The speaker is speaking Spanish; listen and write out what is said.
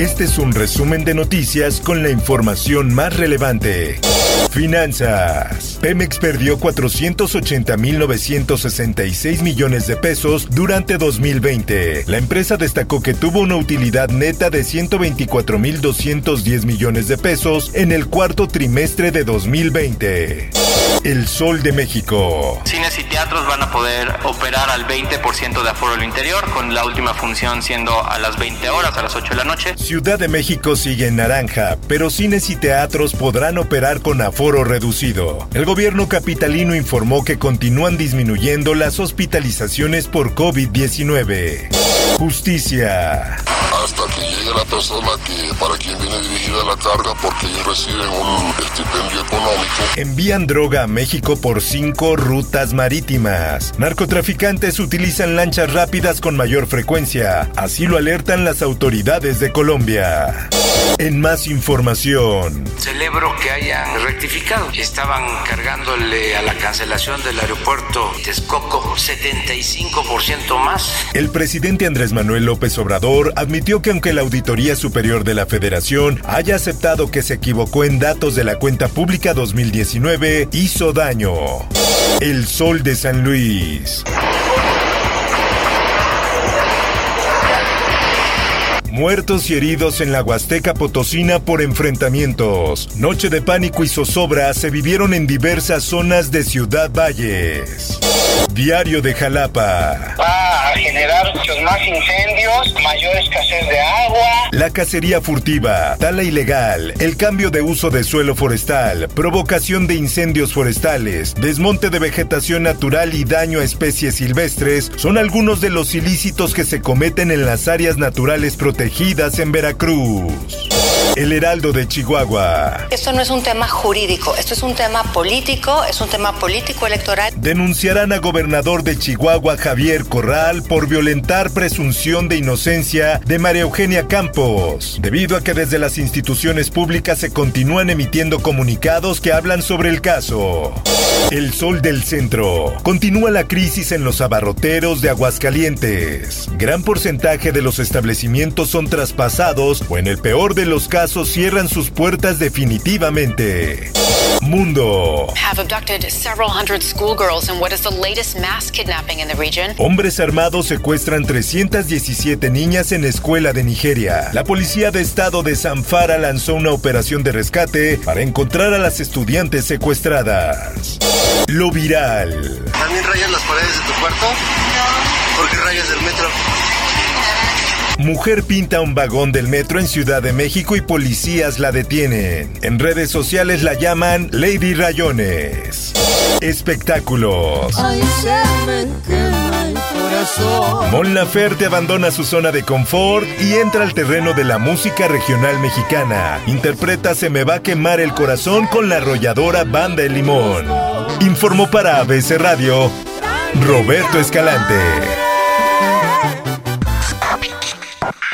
Este es un resumen de noticias con la información más relevante. Finanzas. Pemex perdió 480.966 millones de pesos durante 2020. La empresa destacó que tuvo una utilidad neta de 124.210 millones de pesos en el cuarto trimestre de 2020. El Sol de México. Cines y teatros van a poder operar al 20% de aforo al interior, con la última función siendo a las 20 horas, a las 8 de la noche. Ciudad de México sigue en naranja, pero cines y teatros podrán operar con aforo reducido. El gobierno capitalino informó que continúan disminuyendo las hospitalizaciones por COVID-19. Justicia. Hasta que llegue la persona que para quien viene la carga porque ellos reciben un estipendio económico. Envían droga a México por cinco rutas marítimas. Narcotraficantes utilizan lanchas rápidas con mayor frecuencia. Así lo alertan las autoridades de Colombia. En más información. Celebro que hayan rectificado. Estaban cargándole a la cancelación del aeropuerto Texcoco 75% más. El presidente Andrés Manuel López Obrador admitió que aunque la Auditoría Superior de la Federación haya aceptado que se equivocó en datos de la cuenta pública 2019, hizo daño. El Sol de San Luis. Muertos y heridos en la Huasteca Potosina por enfrentamientos. Noche de pánico y zozobra se vivieron en diversas zonas de Ciudad Valles. Diario de Jalapa. A generar más incendios, mayor escasez de agua. La cacería furtiva, tala ilegal, el cambio de uso de suelo forestal, provocación de incendios forestales, desmonte de vegetación natural y daño a especies silvestres son algunos de los ilícitos que se cometen en las áreas naturales protegidas en Veracruz. El Heraldo de Chihuahua. Esto no es un tema jurídico, esto es un tema político, es un tema político electoral. Denunciarán a gobernador de Chihuahua Javier Corral por violentar presunción de inocencia de María Eugenia Campos, debido a que desde las instituciones públicas se continúan emitiendo comunicados que hablan sobre el caso. El Sol del Centro. Continúa la crisis en los abarroteros de Aguascalientes. Gran porcentaje de los establecimientos son traspasados o en el peor de los casos cierran sus puertas definitivamente. Mundo. Have abducted several hundred schoolgirls in what is the latest mass kidnapping in the region. Hombres armados secuestran 317 niñas en escuela de Nigeria. La policía de estado de Zamfara lanzó una operación de rescate para encontrar a las estudiantes secuestradas. Lo viral. ¿También rayas las paredes de tu cuarto? No. ¿Por qué rayas del metro? Mujer pinta un vagón del metro en Ciudad de México y policías la detienen. En redes sociales la llaman Lady Rayones. Espectáculos. Mon Laferte abandona su zona de confort y entra al terreno de la música regional mexicana. Interpreta Se me va a quemar el corazón con la arrolladora Banda El Limón. Informó para ABC Radio Roberto Escalante.